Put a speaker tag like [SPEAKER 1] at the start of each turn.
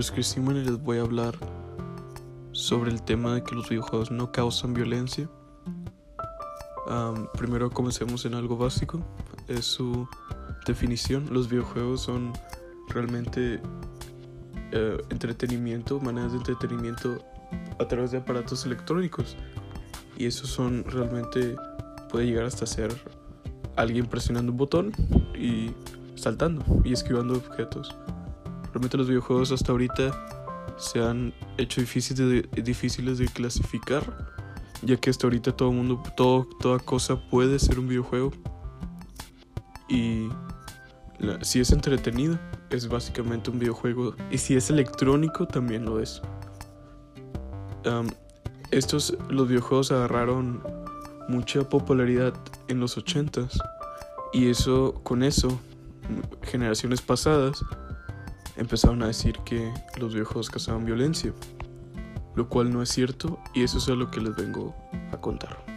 [SPEAKER 1] nombre es Cristina y les voy a hablar sobre el tema de que los videojuegos no causan violencia. primero comencemos en algo básico, es su definición. Los videojuegos son realmente eh, entretenimiento, maneras de entretenimiento a través de aparatos electrónicos. Y esos son realmente, puede llegar hasta ser alguien presionando un botón y saltando y esquivando objetos. Realmente los videojuegos hasta ahorita se han hecho difíciles de, difíciles de clasificar, ya que hasta ahorita todo mundo, todo, toda cosa puede ser un videojuego. Y si es entretenido, es básicamente un videojuego. Y si es electrónico, también lo es. estos, los videojuegos agarraron mucha popularidad en los 80s. Y eso, con eso, generaciones pasadas empezaron a decir que los viejos causaban violencia, lo cual no es cierto y eso es lo que les vengo a contar.